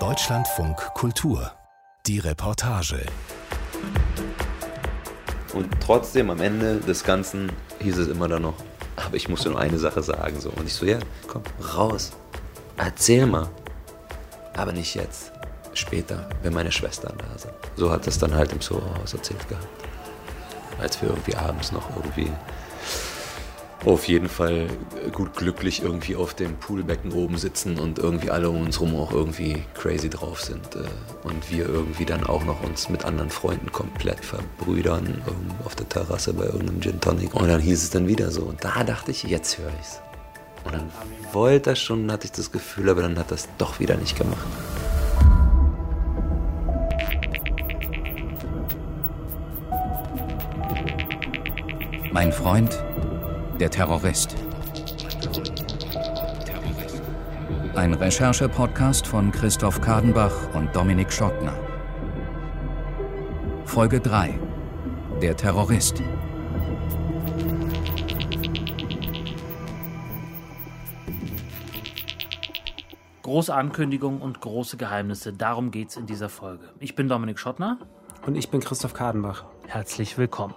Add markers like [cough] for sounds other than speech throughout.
Deutschlandfunk Kultur. Die Reportage. Und trotzdem am Ende des Ganzen hieß es immer dann noch, aber ich muss dir nur eine Sache sagen. So. Und ich so, ja, komm, raus. Erzähl mal. Aber nicht jetzt. Später, wenn meine Schwestern da sind. So hat es dann halt im Soho-Haus erzählt gehabt. Als wir irgendwie abends noch irgendwie auf jeden Fall gut glücklich irgendwie auf dem Poolbecken oben sitzen und irgendwie alle um uns rum auch irgendwie crazy drauf sind. Äh, und wir irgendwie dann auch noch uns mit anderen Freunden komplett verbrüdern auf der Terrasse bei irgendeinem Gin Tonic. Und dann hieß es dann wieder so. Und da dachte ich, jetzt höre ich's. Und dann wollte er schon, hatte ich das Gefühl, aber dann hat es doch wieder nicht gemacht. Mein Freund der Terrorist. Ein Recherche-Podcast von Christoph Kadenbach und Dominik Schottner. Folge 3. Der Terrorist. Große Ankündigung und große Geheimnisse, darum geht's in dieser Folge. Ich bin Dominik Schottner. Und ich bin Christoph Kadenbach. Herzlich willkommen.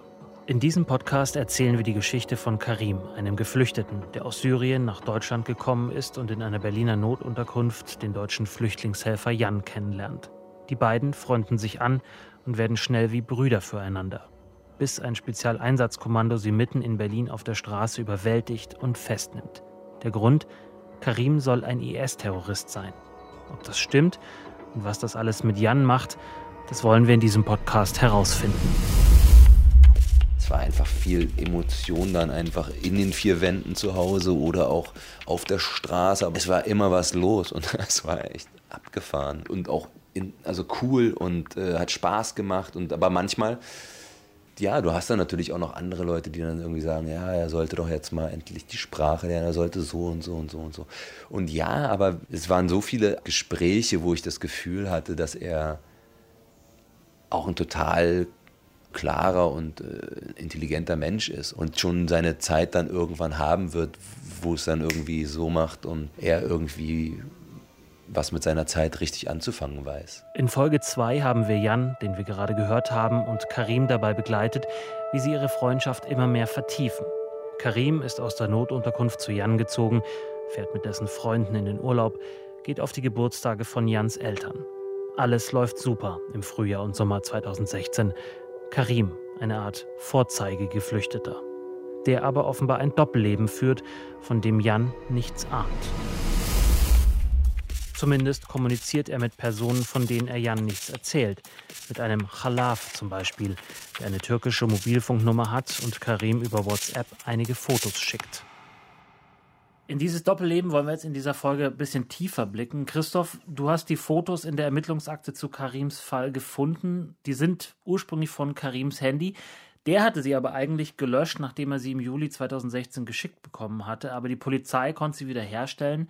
In diesem Podcast erzählen wir die Geschichte von Karim, einem Geflüchteten, der aus Syrien nach Deutschland gekommen ist und in einer Berliner Notunterkunft den deutschen Flüchtlingshelfer Jan kennenlernt. Die beiden freunden sich an und werden schnell wie Brüder füreinander, bis ein Spezialeinsatzkommando sie mitten in Berlin auf der Straße überwältigt und festnimmt. Der Grund? Karim soll ein IS-Terrorist sein. Ob das stimmt und was das alles mit Jan macht, das wollen wir in diesem Podcast herausfinden es war einfach viel Emotion dann einfach in den vier Wänden zu Hause oder auch auf der Straße. Aber es war immer was los und [laughs] es war echt abgefahren und auch in, also cool und äh, hat Spaß gemacht. Und aber manchmal, ja, du hast dann natürlich auch noch andere Leute, die dann irgendwie sagen, ja, er sollte doch jetzt mal endlich die Sprache lernen, er sollte so und so und so und so. Und ja, aber es waren so viele Gespräche, wo ich das Gefühl hatte, dass er auch ein total klarer und äh, intelligenter Mensch ist und schon seine Zeit dann irgendwann haben wird, wo es dann irgendwie so macht und er irgendwie was mit seiner Zeit richtig anzufangen weiß. In Folge 2 haben wir Jan, den wir gerade gehört haben, und Karim dabei begleitet, wie sie ihre Freundschaft immer mehr vertiefen. Karim ist aus der Notunterkunft zu Jan gezogen, fährt mit dessen Freunden in den Urlaub, geht auf die Geburtstage von Jans Eltern. Alles läuft super im Frühjahr und Sommer 2016. Karim, eine Art Vorzeigegeflüchteter, der aber offenbar ein Doppelleben führt, von dem Jan nichts ahnt. Zumindest kommuniziert er mit Personen, von denen er Jan nichts erzählt. Mit einem Khalaf zum Beispiel, der eine türkische Mobilfunknummer hat und Karim über WhatsApp einige Fotos schickt. In dieses Doppelleben wollen wir jetzt in dieser Folge ein bisschen tiefer blicken. Christoph, du hast die Fotos in der Ermittlungsakte zu Karims Fall gefunden. Die sind ursprünglich von Karims Handy. Der hatte sie aber eigentlich gelöscht, nachdem er sie im Juli 2016 geschickt bekommen hatte. Aber die Polizei konnte sie wieder herstellen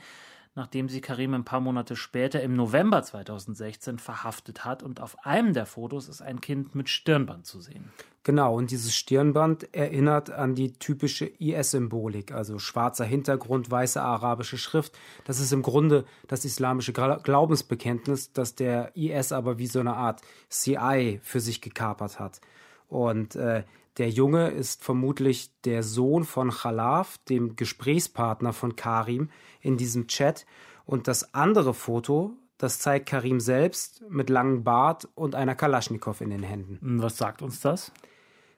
nachdem sie Karim ein paar Monate später im November 2016 verhaftet hat. Und auf einem der Fotos ist ein Kind mit Stirnband zu sehen. Genau, und dieses Stirnband erinnert an die typische IS-Symbolik, also schwarzer Hintergrund, weiße arabische Schrift. Das ist im Grunde das islamische Glaubensbekenntnis, das der IS aber wie so eine Art CI für sich gekapert hat. Und äh, der Junge ist vermutlich der Sohn von Khalaf, dem Gesprächspartner von Karim in diesem Chat. Und das andere Foto, das zeigt Karim selbst mit langem Bart und einer Kalaschnikow in den Händen. Was sagt uns das?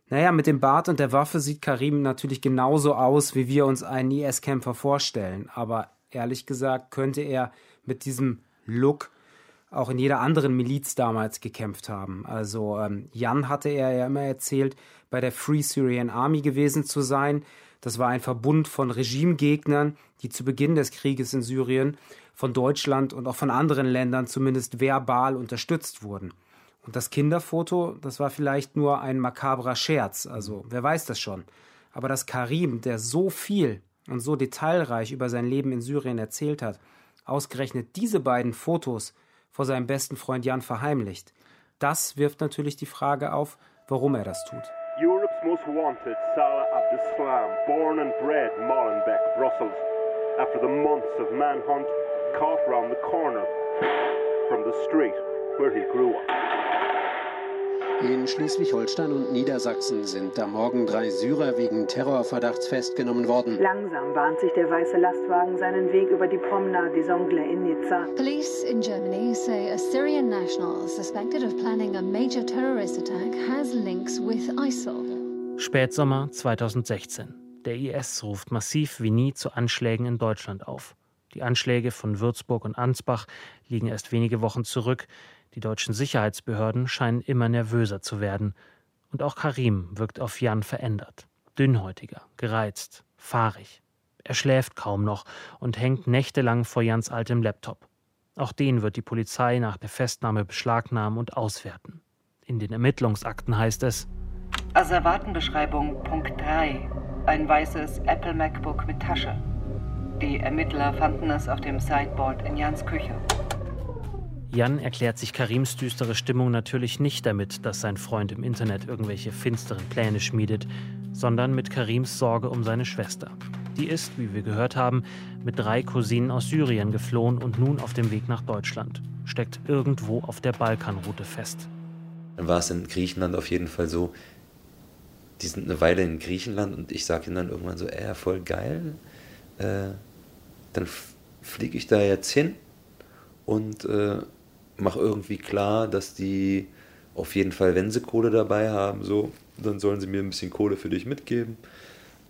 Naja, mit dem Bart und der Waffe sieht Karim natürlich genauso aus, wie wir uns einen IS-Kämpfer vorstellen. Aber ehrlich gesagt könnte er mit diesem Look auch in jeder anderen Miliz damals gekämpft haben. Also ähm, Jan hatte er ja immer erzählt, bei der Free Syrian Army gewesen zu sein. Das war ein Verbund von Regimegegnern, die zu Beginn des Krieges in Syrien von Deutschland und auch von anderen Ländern zumindest verbal unterstützt wurden. Und das Kinderfoto, das war vielleicht nur ein makabrer Scherz, also wer weiß das schon. Aber dass Karim, der so viel und so detailreich über sein Leben in Syrien erzählt hat, ausgerechnet diese beiden Fotos vor seinem besten Freund Jan verheimlicht, das wirft natürlich die Frage auf, warum er das tut. Europe's most wanted, Salah Abdeslam, born and bred Molenbeek, Brussels. After the months of manhunt, cough round the corner from the street where he grew up. In Schleswig-Holstein und Niedersachsen sind am Morgen drei Syrer wegen Terrorverdachts festgenommen worden. Langsam bahnt sich der weiße Lastwagen seinen Weg über die Promenade des Anglais in Nizza. Police in Germany say a Syrian national suspected of planning a major terrorist attack has links with ISIL. Spätsommer 2016. Der IS ruft massiv wie nie zu Anschlägen in Deutschland auf. Die Anschläge von Würzburg und Ansbach liegen erst wenige Wochen zurück. Die deutschen Sicherheitsbehörden scheinen immer nervöser zu werden. Und auch Karim wirkt auf Jan verändert. Dünnhäutiger, gereizt, fahrig. Er schläft kaum noch und hängt nächtelang vor Jans altem Laptop. Auch den wird die Polizei nach der Festnahme beschlagnahmen und auswerten. In den Ermittlungsakten heißt es Asservatenbeschreibung Punkt 3. Ein weißes Apple MacBook mit Tasche. Die Ermittler fanden es auf dem Sideboard in Jans Küche. Jan erklärt sich Karims düstere Stimmung natürlich nicht damit, dass sein Freund im Internet irgendwelche finsteren Pläne schmiedet, sondern mit Karims Sorge um seine Schwester. Die ist, wie wir gehört haben, mit drei Cousinen aus Syrien geflohen und nun auf dem Weg nach Deutschland. Steckt irgendwo auf der Balkanroute fest. Dann war es in Griechenland auf jeden Fall so, die sind eine Weile in Griechenland und ich sage ihnen dann irgendwann so, ey, voll geil, äh, dann fliege ich da jetzt hin und äh, mache irgendwie klar, dass die auf jeden Fall, wenn sie Kohle dabei haben, so, dann sollen sie mir ein bisschen Kohle für dich mitgeben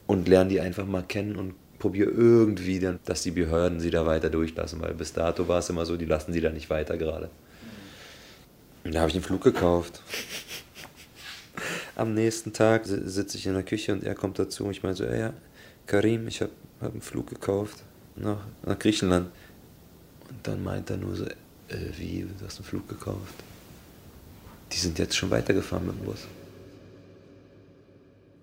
und lernen die einfach mal kennen und probiere irgendwie, dann, dass die Behörden sie da weiter durchlassen, weil bis dato war es immer so, die lassen sie da nicht weiter gerade. Und da habe ich einen Flug gekauft. [laughs] Am nächsten Tag sitze ich in der Küche und er kommt dazu und ich meine so, ja, Karim, ich habe hab einen Flug gekauft nach, nach Griechenland. Und dann meint er nur so, äh, wie, du hast einen Flug gekauft? Die sind jetzt schon weitergefahren mit dem Bus.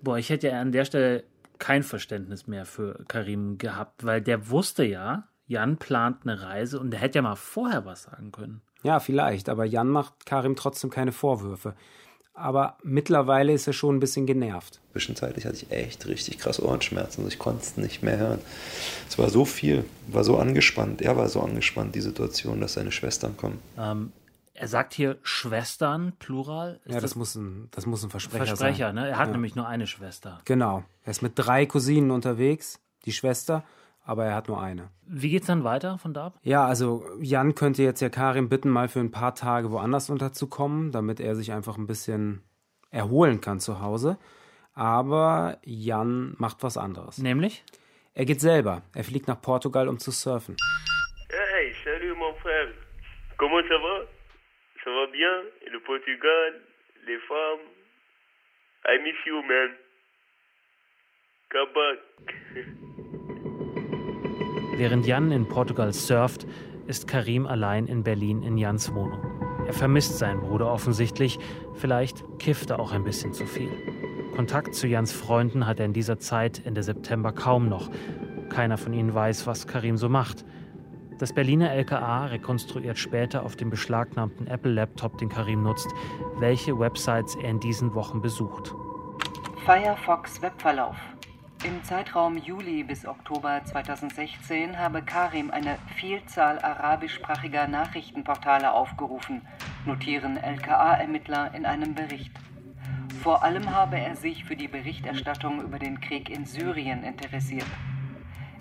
Boah, ich hätte ja an der Stelle kein Verständnis mehr für Karim gehabt, weil der wusste ja, Jan plant eine Reise und der hätte ja mal vorher was sagen können. Ja, vielleicht, aber Jan macht Karim trotzdem keine Vorwürfe. Aber mittlerweile ist er schon ein bisschen genervt. Zwischenzeitlich hatte ich echt richtig krass Ohrenschmerzen. Also ich konnte es nicht mehr hören. Es war so viel, war so angespannt. Er war so angespannt, die Situation, dass seine Schwestern kommen. Ähm, er sagt hier Schwestern, Plural. Ist ja, das, das, muss ein, das muss ein Versprecher, Versprecher sein. ne? Er hat ja. nämlich nur eine Schwester. Genau. Er ist mit drei Cousinen unterwegs, die Schwester, aber er hat nur eine. Wie geht's dann weiter von da ab? Ja, also Jan könnte jetzt ja Karim bitten, mal für ein paar Tage woanders unterzukommen, damit er sich einfach ein bisschen erholen kann zu Hause. Aber Jan macht was anderes. Nämlich? Er geht selber. Er fliegt nach Portugal, um zu surfen. Hey, salut mon frère. Comment ça va? Ça va bien? Le Portugal, les femmes. I miss you, man. Come back. [laughs] Während Jan in Portugal surft, ist Karim allein in Berlin in Jans Wohnung. Er vermisst seinen Bruder offensichtlich, vielleicht kifft er auch ein bisschen zu viel. Kontakt zu Jans Freunden hat er in dieser Zeit Ende September kaum noch. Keiner von ihnen weiß, was Karim so macht. Das Berliner LKA rekonstruiert später auf dem beschlagnahmten Apple-Laptop, den Karim nutzt, welche Websites er in diesen Wochen besucht. Firefox Webverlauf. Im Zeitraum Juli bis Oktober 2016 habe Karim eine Vielzahl arabischsprachiger Nachrichtenportale aufgerufen, notieren LKA-Ermittler in einem Bericht. Vor allem habe er sich für die Berichterstattung über den Krieg in Syrien interessiert.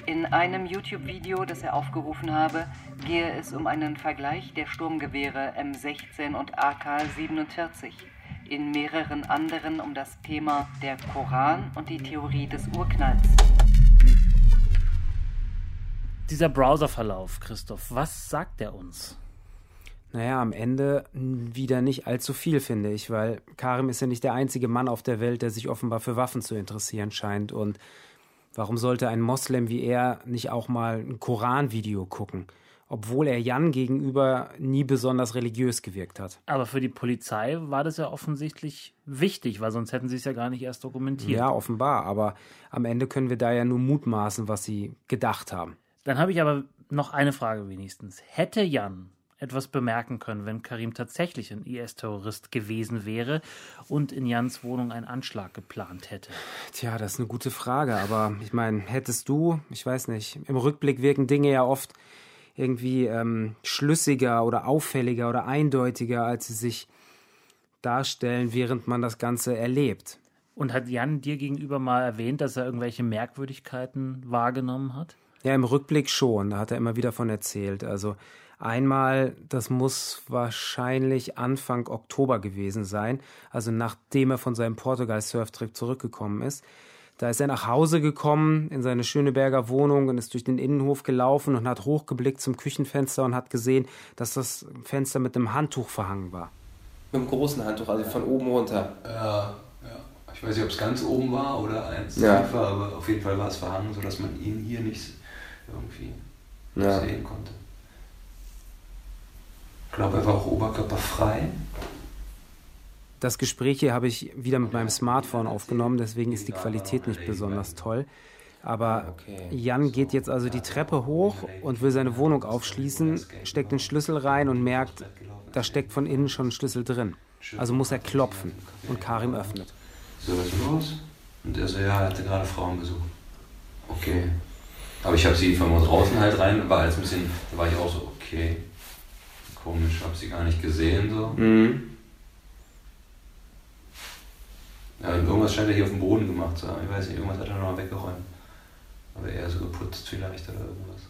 In einem YouTube-Video, das er aufgerufen habe, gehe es um einen Vergleich der Sturmgewehre M16 und AK-47 in mehreren anderen um das Thema der Koran und die Theorie des Urknalls. Dieser Browserverlauf, Christoph, was sagt er uns? Naja, am Ende wieder nicht allzu viel, finde ich, weil Karim ist ja nicht der einzige Mann auf der Welt, der sich offenbar für Waffen zu interessieren scheint. Und warum sollte ein Moslem wie er nicht auch mal ein Koranvideo gucken? Obwohl er Jan gegenüber nie besonders religiös gewirkt hat. Aber für die Polizei war das ja offensichtlich wichtig, weil sonst hätten sie es ja gar nicht erst dokumentiert. Ja, offenbar, aber am Ende können wir da ja nur mutmaßen, was sie gedacht haben. Dann habe ich aber noch eine Frage wenigstens. Hätte Jan etwas bemerken können, wenn Karim tatsächlich ein IS-Terrorist gewesen wäre und in Jans Wohnung einen Anschlag geplant hätte? Tja, das ist eine gute Frage, aber ich meine, hättest du, ich weiß nicht, im Rückblick wirken Dinge ja oft irgendwie ähm, schlüssiger oder auffälliger oder eindeutiger, als sie sich darstellen, während man das Ganze erlebt. Und hat Jan dir gegenüber mal erwähnt, dass er irgendwelche Merkwürdigkeiten wahrgenommen hat? Ja, im Rückblick schon. Da hat er immer wieder von erzählt. Also einmal, das muss wahrscheinlich Anfang Oktober gewesen sein, also nachdem er von seinem Portugal-Surftrip zurückgekommen ist. Da ist er nach Hause gekommen in seine Schöneberger Wohnung und ist durch den Innenhof gelaufen und hat hochgeblickt zum Küchenfenster und hat gesehen, dass das Fenster mit einem Handtuch verhangen war. Mit einem großen Handtuch, also von oben runter. Ja, ja. Ich weiß nicht, ob es ganz oben war oder eins Ja. tiefer, aber auf jeden Fall war es verhangen, sodass man ihn hier nicht irgendwie Ja. sehen konnte. Ich glaube, er war auch oberkörperfrei. Das Gespräch hier habe ich wieder mit meinem Smartphone aufgenommen, deswegen ist die Qualität nicht besonders toll. Aber Jan geht jetzt also die Treppe hoch und will seine Wohnung aufschließen, steckt den Schlüssel rein und merkt, da steckt von innen schon ein Schlüssel drin. Also muss er klopfen und Karim öffnet. So, was ist los? Und er so, ja, er hatte gerade Frauenbesuch. Okay. Aber ich habe sie von draußen halt rein, war als ein bisschen, da war ich auch so, okay, komisch, habe sie gar nicht gesehen so. Mhm. Ja, irgendwas scheint er hier auf dem Boden gemacht zu haben. Ich weiß nicht, irgendwas hat er noch weggeräumt. Aber eher so geputzt vielleicht oder irgendwas.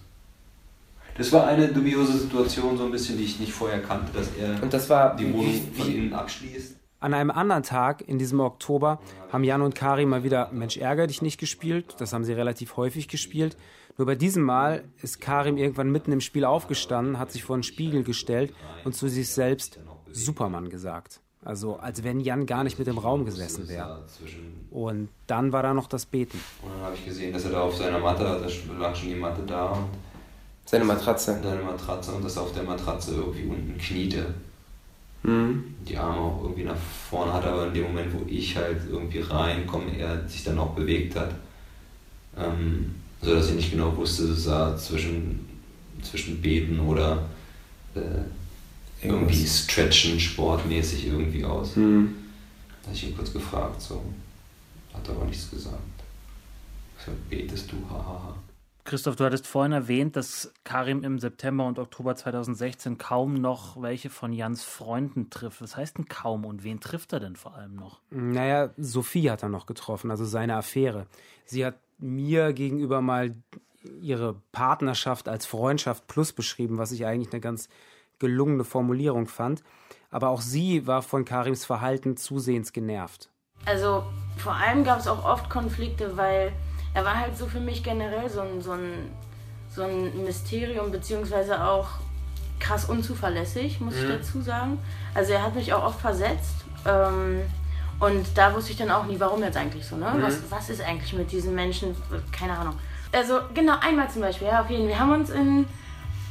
Das war eine dubiose Situation, so ein bisschen, die ich nicht vorher kannte, dass er Und das war die Wohnung wie- von innen abschließt. An einem anderen Tag in diesem Oktober haben Jan und Karim mal wieder Mensch ärger dich nicht gespielt. Das haben sie relativ häufig gespielt. Nur bei diesem Mal ist Karim irgendwann mitten im Spiel aufgestanden, hat sich vor einen Spiegel gestellt und zu sich selbst Supermann gesagt. Also als wenn Jan gar nicht mit im Raum gesessen wäre. Und dann war da noch das Beten. Und dann habe ich gesehen, dass er da auf seiner Matte, da lag schon die Matte da und Seine Matratze. seine Matratze und dass er auf der Matratze irgendwie unten kniete. Mhm. Die Arme auch irgendwie nach vorne hat, aber in dem Moment, wo ich halt irgendwie reinkomme, er sich dann auch bewegt hat. Ähm, so dass ich nicht genau wusste, es sah zwischen, zwischen Beten oder äh, irgendwie Stretchen, sportmäßig irgendwie aus. Mhm. Da habe ich ihn kurz gefragt, so. Hat aber nichts gesagt. Sag, betest du, hahaha. Christoph, du hattest vorhin erwähnt, dass Karim im September und Oktober 2016 kaum noch welche von Jans Freunden trifft. Was heißt denn kaum und wen trifft er denn vor allem noch? Naja, Sophie hat er noch getroffen, also seine Affäre. Sie hat mir gegenüber mal ihre Partnerschaft als Freundschaft plus beschrieben, was ich eigentlich eine ganz gelungene Formulierung fand. Aber auch sie war von Karims Verhalten zusehends genervt. Also vor allem gab es auch oft Konflikte, weil er war halt so für mich generell so ein, so ein, so ein Mysterium, beziehungsweise auch krass unzuverlässig, muss ich Mhm. dazu sagen. Also er hat mich auch oft versetzt. Ähm, und da wusste ich dann auch nie, warum jetzt eigentlich so, ne? Mhm. Was, was ist eigentlich mit diesen Menschen? Keine Ahnung. Also genau, einmal zum Beispiel, ja, auf jeden Fall. Wir haben uns in.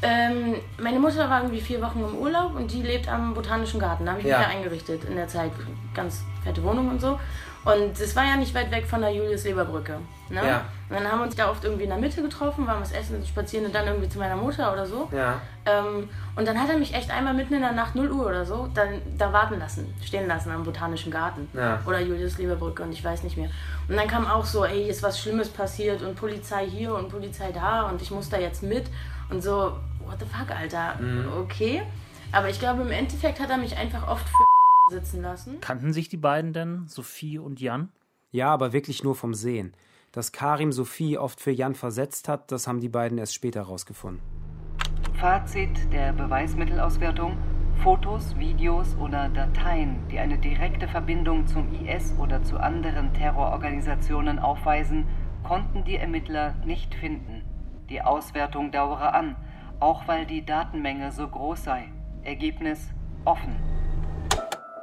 Ähm, meine Mutter war irgendwie vier Wochen im Urlaub und die lebt am Botanischen Garten. Da habe ich Ja. mich ja eingerichtet in der Zeit. Ganz fette Wohnung und so. Und es war ja nicht weit weg von der Julius-Leber-Brücke. Ne? Ja. Und dann haben wir uns da oft irgendwie in der Mitte getroffen, waren was essen, spazieren und dann irgendwie zu meiner Mutter oder so. Ja. Ähm, und dann hat er mich echt einmal mitten in der Nacht 0 Uhr oder so dann da warten lassen, stehen lassen am Botanischen Garten. Ja. Oder Julius-Leber-Brücke und ich weiß nicht mehr. Und dann kam auch so, ey, ist was Schlimmes passiert und Polizei hier und Polizei da und ich muss da jetzt mit. Und so, what the fuck, Alter, Mhm. okay. Aber ich glaube, im Endeffekt hat er mich einfach oft für [laughs] sitzen lassen. Kannten sich die beiden denn, Sophie und Jan? Ja, aber wirklich nur vom Sehen. Dass Karim Sophie oft für Jan versetzt hat, das haben die beiden erst später rausgefunden. Fazit der Beweismittelauswertung: Fotos, Videos oder Dateien, die eine direkte Verbindung zum IS oder zu anderen Terrororganisationen aufweisen, konnten die Ermittler nicht finden. Die Auswertung dauere an, auch weil die Datenmenge so groß sei. Ergebnis offen.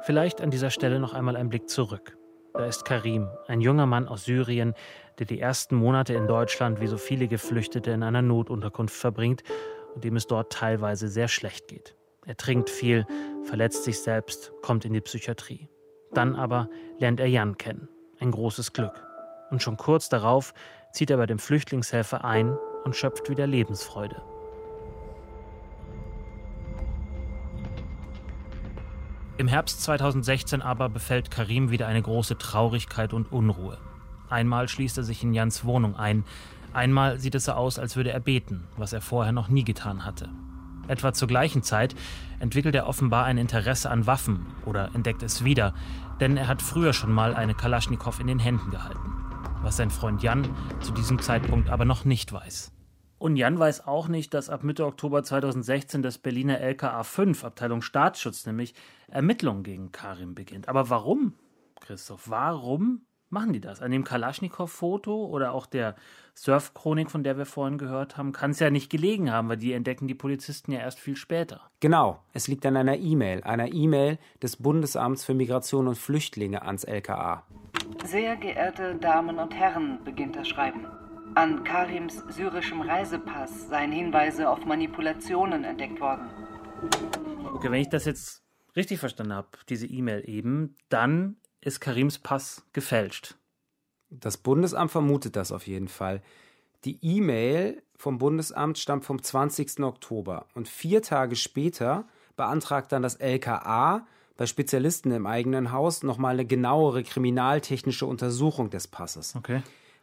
Vielleicht an dieser Stelle noch einmal ein Blick zurück. Da ist Karim, ein junger Mann aus Syrien, der die ersten Monate in Deutschland wie so viele Geflüchtete in einer Notunterkunft verbringt und dem es dort teilweise sehr schlecht geht. Er trinkt viel, verletzt sich selbst, kommt in die Psychiatrie. Dann aber lernt er Jan kennen. Ein großes Glück. Und schon kurz darauf zieht er bei dem Flüchtlingshelfer ein und schöpft wieder Lebensfreude. Im Herbst 2016 aber befällt Karim wieder eine große Traurigkeit und Unruhe. Einmal schließt er sich in Jans Wohnung ein, Einmal sieht es so aus, als würde er beten, was er vorher noch nie getan hatte. Etwa zur gleichen Zeit entwickelt er offenbar ein Interesse an Waffen oder entdeckt es wieder, denn er hat früher schon mal eine Kalaschnikow in den Händen gehalten. Was sein Freund Jan zu diesem Zeitpunkt aber noch nicht weiß. Und Jan weiß auch nicht, dass ab Mitte Oktober 2016 das Berliner LKA 5, Abteilung Staatsschutz, nämlich Ermittlungen gegen Karim beginnt. Aber warum, Christoph? Warum machen die das? An dem Kalaschnikow-Foto oder auch der Surfchronik, von der wir vorhin gehört haben, kann es ja nicht gelegen haben, weil die entdecken die Polizisten ja erst viel später. Genau, es liegt an einer E-Mail, einer E-Mail des Bundesamts für Migration und Flüchtlinge ans LKA. Sehr geehrte Damen und Herren, beginnt das Schreiben. An Karims syrischem Reisepass seien Hinweise auf Manipulationen entdeckt worden. Okay, wenn ich das jetzt richtig verstanden habe, diese E-Mail eben, dann ist Karims Pass gefälscht. Das Bundesamt vermutet das auf jeden Fall. Die E-Mail vom Bundesamt stammt vom 20. Oktober und vier Tage später beantragt dann das LKA bei Spezialisten im eigenen Haus nochmal eine genauere kriminaltechnische Untersuchung des Passes. Okay.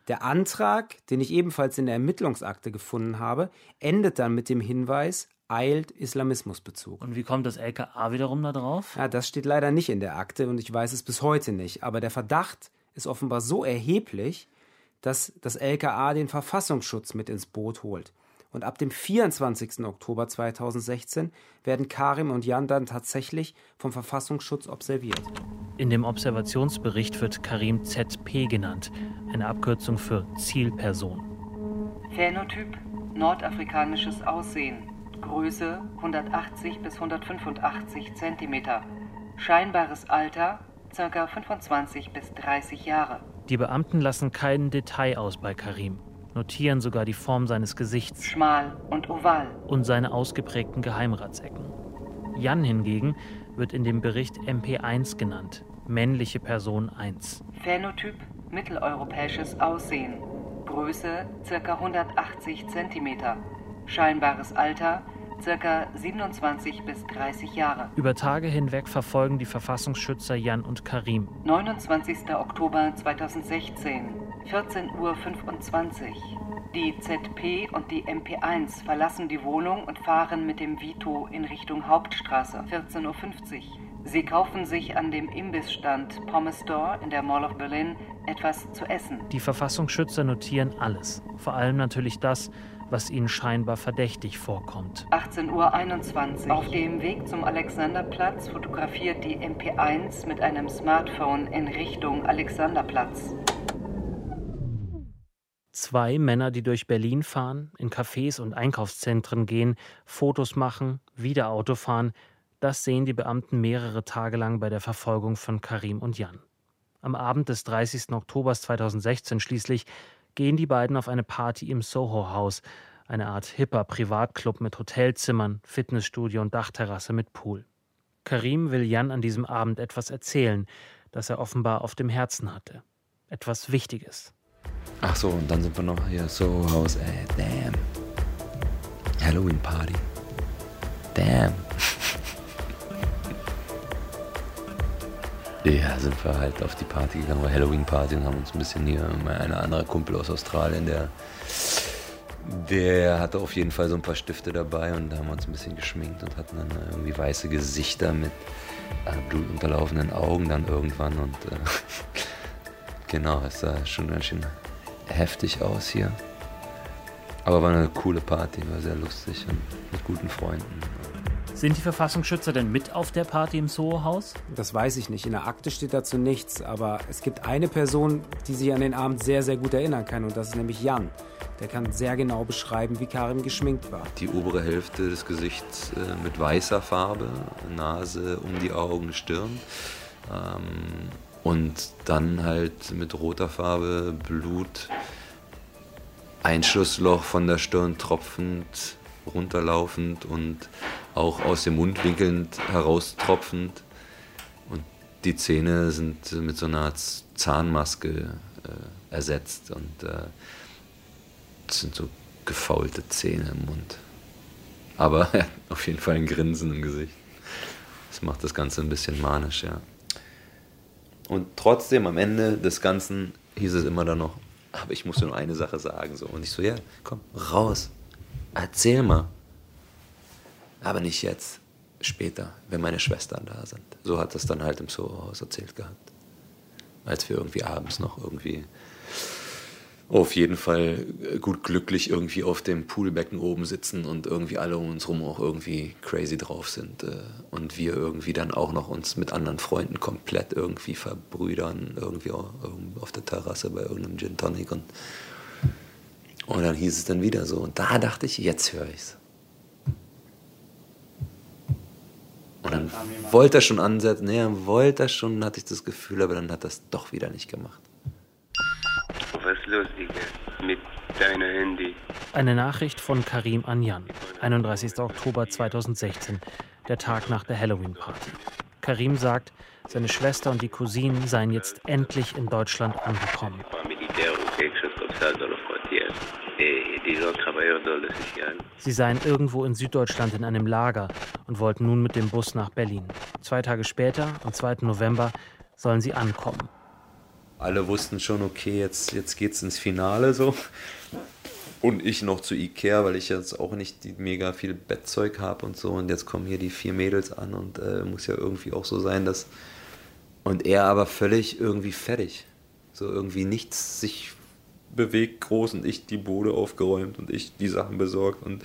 Der Antrag, den ich ebenfalls in der Ermittlungsakte gefunden habe, endet dann mit dem Hinweis, eilt Islamismusbezug. Und wie kommt das LKA wiederum da drauf? Ja, das steht leider nicht in der Akte und ich weiß es bis heute nicht. Aber der Verdacht ist offenbar so erheblich, dass das LKA den Verfassungsschutz mit ins Boot holt. Und ab dem 24. Oktober 2016 werden Karim und Jan dann tatsächlich vom Verfassungsschutz observiert. In dem Observationsbericht wird Karim ZP genannt, eine Abkürzung für Zielperson. Phänotyp nordafrikanisches Aussehen, Größe 180 bis 185 cm, scheinbares Alter ca. 25 bis 30 Jahre. Die Beamten lassen kein Detail aus bei Karim, notieren sogar die Form seines Gesichts. Schmal und oval. Und seine ausgeprägten Geheimratsecken. Jan hingegen wird in dem Bericht MP1 genannt, männliche Person 1. Phänotyp mitteleuropäisches Aussehen, Größe ca. 180 cm, scheinbares Alter ca. 27 bis 30 Jahre. Über Tage hinweg verfolgen die Verfassungsschützer Jan und Karim. 29. Oktober 2016, 14.25 Uhr. Die ZP und die MP1 verlassen die Wohnung und fahren mit dem Vito in Richtung Hauptstraße, 14.50 Uhr. Sie kaufen sich an dem Imbissstand Pommes Store in der Mall of Berlin etwas zu essen. Die Verfassungsschützer notieren alles, vor allem natürlich das, was ihnen scheinbar verdächtig vorkommt. 18.21 Uhr. Auf dem Weg zum Alexanderplatz fotografiert die MP1 mit einem Smartphone in Richtung Alexanderplatz. Zwei Männer, die durch Berlin fahren, in Cafés und Einkaufszentren gehen, Fotos machen, wieder Auto fahren, das sehen die Beamten mehrere Tage lang bei der Verfolgung von Karim und Jan. Am Abend des 30. Oktober 2016 schließlich gehen die beiden auf eine Party im Soho-Haus, eine Art hipper Privatclub mit Hotelzimmern, Fitnessstudio und Dachterrasse mit Pool. Karim will Jan an diesem Abend etwas erzählen, das er offenbar auf dem Herzen hatte. Etwas Wichtiges. Ach so, und dann sind wir noch hier Soho-Haus, ey, damn. Halloween Party. Damn. Ja, sind wir halt auf die Party gegangen, war Halloween-Party und haben uns ein bisschen hier, ein anderer Kumpel aus Australien, der, der hatte auf jeden Fall so ein paar Stifte dabei und da haben wir uns ein bisschen geschminkt und hatten dann irgendwie weiße Gesichter mit äh, blutunterlaufenden Augen dann irgendwann und äh, [laughs] genau, es sah schon ganz schön heftig aus hier. Aber war eine coole Party, war sehr lustig und mit guten Freunden. Sind die Verfassungsschützer denn mit auf der Party im Soho-Haus? Das weiß ich nicht. In der Akte steht dazu nichts. Aber es gibt eine Person, die sich an den Abend sehr, sehr gut erinnern kann. Und das ist nämlich Jan. Der kann sehr genau beschreiben, wie Karim geschminkt war. Die obere Hälfte des Gesichts äh, mit weißer Farbe, Nase um die Augen, Stirn. Ähm, und dann halt mit roter Farbe, Blut, Einschussloch von der Stirn tropfend, runterlaufend und auch aus dem Mund winkelnd heraustropfend. Und die Zähne sind mit so einer Zahnmaske äh, ersetzt und äh, sind so gefaulte Zähne im Mund. Aber [laughs] ja, auf jeden Fall ein Grinsen im Gesicht. Das macht das Ganze ein bisschen manisch, ja. Und trotzdem am Ende des Ganzen hieß es immer dann noch, aber ich muss nur eine Sache sagen. So. Und ich so, ja, komm, raus. Erzähl mal. Aber nicht jetzt, später, wenn meine Schwestern da sind. So hat das dann halt im Soho-Haus erzählt gehabt. Als wir irgendwie abends noch irgendwie auf jeden Fall gut glücklich irgendwie auf dem Poolbecken oben sitzen und irgendwie alle um uns rum auch irgendwie crazy drauf sind äh, und wir irgendwie dann auch noch uns mit anderen Freunden komplett irgendwie verbrüdern, irgendwie auf der Terrasse bei irgendeinem Gin Tonic und, und dann hieß es dann wieder so und da dachte ich, jetzt höre ich's. Und dann wollte er schon ansetzen, nee, wollte er schon, hatte ich das Gefühl, aber dann hat er es doch wieder nicht gemacht. Was ist los, Digga? Mit deinem Handy. Eine Nachricht von Karim Anjan, 31. Oktober 2016, der Tag nach der Halloween-Party. Karim sagt, seine Schwester und die Cousinen seien jetzt endlich in Deutschland angekommen. Sie seien irgendwo in Süddeutschland in einem Lager und wollten nun mit dem Bus nach Berlin. Zwei Tage später, am 2. November, sollen sie ankommen. Alle wussten schon, okay, jetzt, jetzt geht's ins Finale so. Und ich noch zu Ikea, weil ich jetzt auch nicht die mega viel Bettzeug habe und so. Und jetzt kommen hier die vier Mädels an und äh, muss ja irgendwie auch so sein, dass. Und er aber völlig irgendwie fertig. So irgendwie nichts sich bewegt groß und ich die Bude aufgeräumt und ich die Sachen besorgt und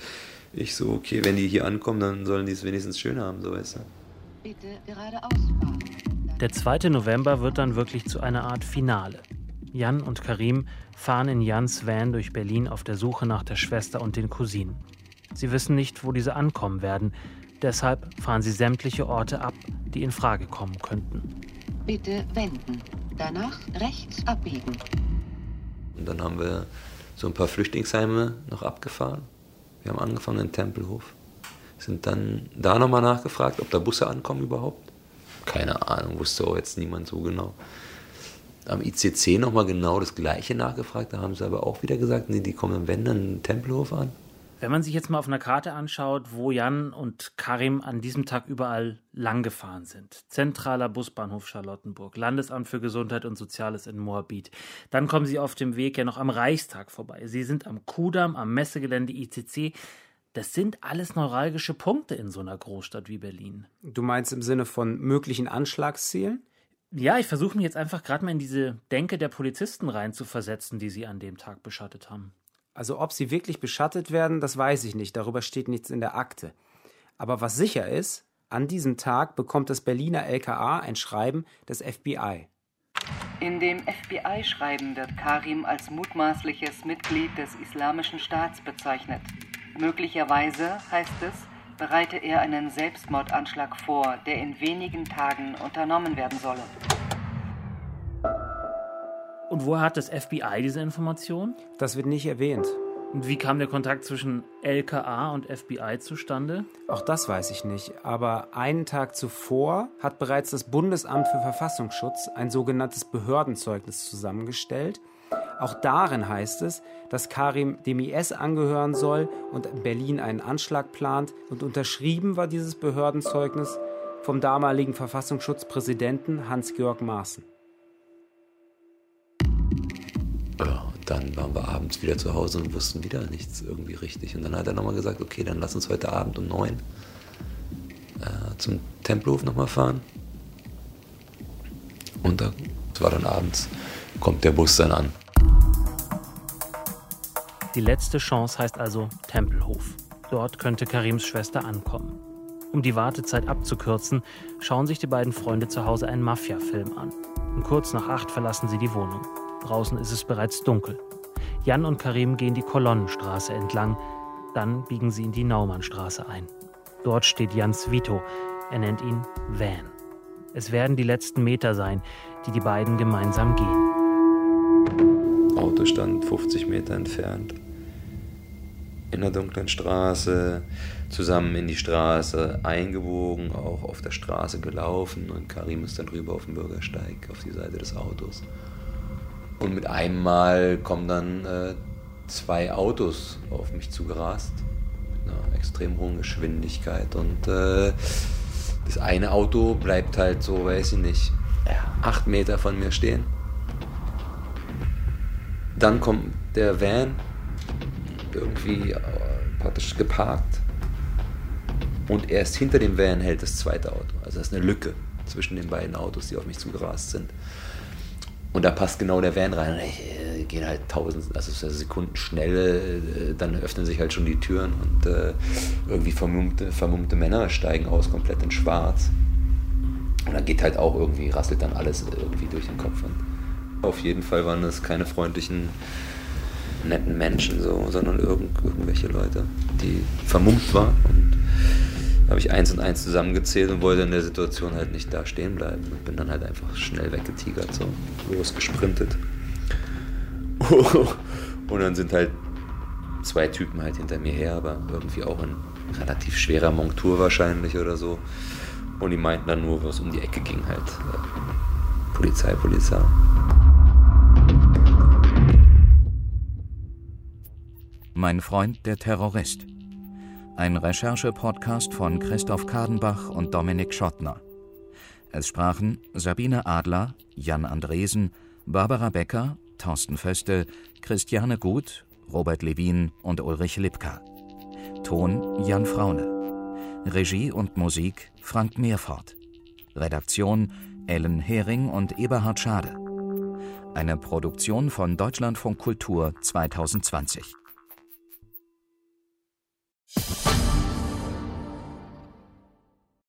ich so, okay, wenn die hier ankommen, dann sollen die es wenigstens schön haben, so weißt du. Bitte geradeaus fahren. Der 2. November wird dann wirklich zu einer Art Finale. Jan und Karim fahren in Jans Van durch Berlin auf der Suche nach der Schwester und den Cousinen. Sie wissen nicht, wo diese ankommen werden. Deshalb fahren sie sämtliche Orte ab, die in Frage kommen könnten. Bitte wenden. Danach rechts abbiegen. Und dann haben wir so ein paar Flüchtlingsheime noch abgefahren. Wir haben angefangen in Tempelhof. Sind dann da nochmal nachgefragt, ob da Busse ankommen überhaupt. Keine Ahnung, wusste auch jetzt niemand so genau. Am ICC nochmal genau das Gleiche nachgefragt, da haben sie aber auch wieder gesagt, nee, die kommen wenn dann in Tempelhof an. Wenn man sich jetzt mal auf einer Karte anschaut, wo Jan und Karim an diesem Tag überall lang gefahren sind. Zentraler Busbahnhof Charlottenburg, Landesamt für Gesundheit und Soziales in Moabit. Dann kommen sie auf dem Weg ja noch am Reichstag vorbei. Sie sind am Kudamm, am Messegelände ICC. Das sind alles neuralgische Punkte in so einer Großstadt wie Berlin. Du meinst im Sinne von möglichen Anschlagszielen? Ja, ich versuche mich jetzt einfach gerade mal in diese Denke der Polizisten reinzuversetzen, die sie an dem Tag beschattet haben. Also ob sie wirklich beschattet werden, das weiß ich nicht. Darüber steht nichts in der Akte. Aber was sicher ist, an diesem Tag bekommt das Berliner LKA ein Schreiben des FBI. In dem FBI-Schreiben wird Karim als mutmaßliches Mitglied des Islamischen Staats bezeichnet. Möglicherweise, heißt es, bereite er einen Selbstmordanschlag vor, der in wenigen Tagen unternommen werden solle. Und woher hat das FBI diese Information? Das wird nicht erwähnt. Und wie kam der Kontakt zwischen LKA und FBI zustande? Auch das weiß ich nicht. Aber einen Tag zuvor hat bereits das Bundesamt für Verfassungsschutz ein sogenanntes Behördenzeugnis zusammengestellt. Auch darin heißt es, dass Karim dem IS angehören soll und in Berlin einen Anschlag plant. Und unterschrieben war dieses Behördenzeugnis vom damaligen Verfassungsschutzpräsidenten Hans-Georg Maaßen. Dann waren wir abends wieder zu Hause und wussten wieder nichts irgendwie richtig. Und dann hat er nochmal gesagt, okay, dann lass uns heute Abend um neun äh, zum Tempelhof nochmal fahren. Und da war dann abends, kommt der Bus dann an. Die letzte Chance heißt also Tempelhof. Dort könnte Karims Schwester ankommen. Um die Wartezeit abzukürzen, schauen sich die beiden Freunde zu Hause einen Mafia-Film an. Und kurz nach acht verlassen sie die Wohnung. Draußen ist es bereits dunkel. Jan und Karim gehen die Kolonnenstraße entlang. Dann biegen sie in die Naumannstraße ein. Dort steht Jans Vito. Er nennt ihn Van. Es werden die letzten Meter sein, die die beiden gemeinsam gehen. Auto stand 50 Meter entfernt. In der dunklen Straße, zusammen in die Straße eingebogen, auch auf der Straße gelaufen und Karim ist dann rüber auf den Bürgersteig, auf die Seite des Autos. Und mit einem Mal kommen dann äh, zwei Autos auf mich zugerast. Mit einer extrem hohen Geschwindigkeit. Und äh, das eine Auto bleibt halt so, weiß ich nicht, acht Meter von mir stehen. dann kommt der Van irgendwie äh, praktisch geparkt und erst hinter dem Van hält das zweite Auto. Also das ist eine Lücke zwischen den beiden Autos, die auf mich zugerast sind. Und da passt genau der Van rein. Und ich äh, gehen halt tausend, also Sekunden schnell, äh, dann öffnen sich halt schon die Türen und äh, irgendwie vermummte, vermummte Männer steigen aus, komplett in schwarz. Und dann geht halt auch irgendwie, rasselt dann alles irgendwie durch den Kopf. Und auf jeden Fall waren das keine freundlichen, netten Menschen, so, sondern irgend, irgendwelche Leute, die vermummt waren. Und habe ich eins und eins zusammengezählt und wollte in der Situation halt nicht da stehen bleiben. Und bin dann halt einfach schnell weggetigert, so losgesprintet. [laughs] und dann sind halt zwei Typen halt hinter mir her, aber irgendwie auch in relativ schwerer Montur wahrscheinlich oder so. Und die meinten dann nur, was um die Ecke ging halt. Polizei, Polizei. Mein Freund der Terrorist. Ein Recherche-Podcast von Christoph Kadenbach und Dominik Schottner. Es sprachen Sabine Adler, Jan Andresen, Barbara Becker, Thorsten Föste, Christiane Gut, Robert Levin und Ulrich Lipka. Ton Jan Fraune. Regie und Musik Frank Meerfort. Redaktion Ellen Hering und Eberhard Schade. Eine Produktion von Deutschlandfunk Kultur 2020.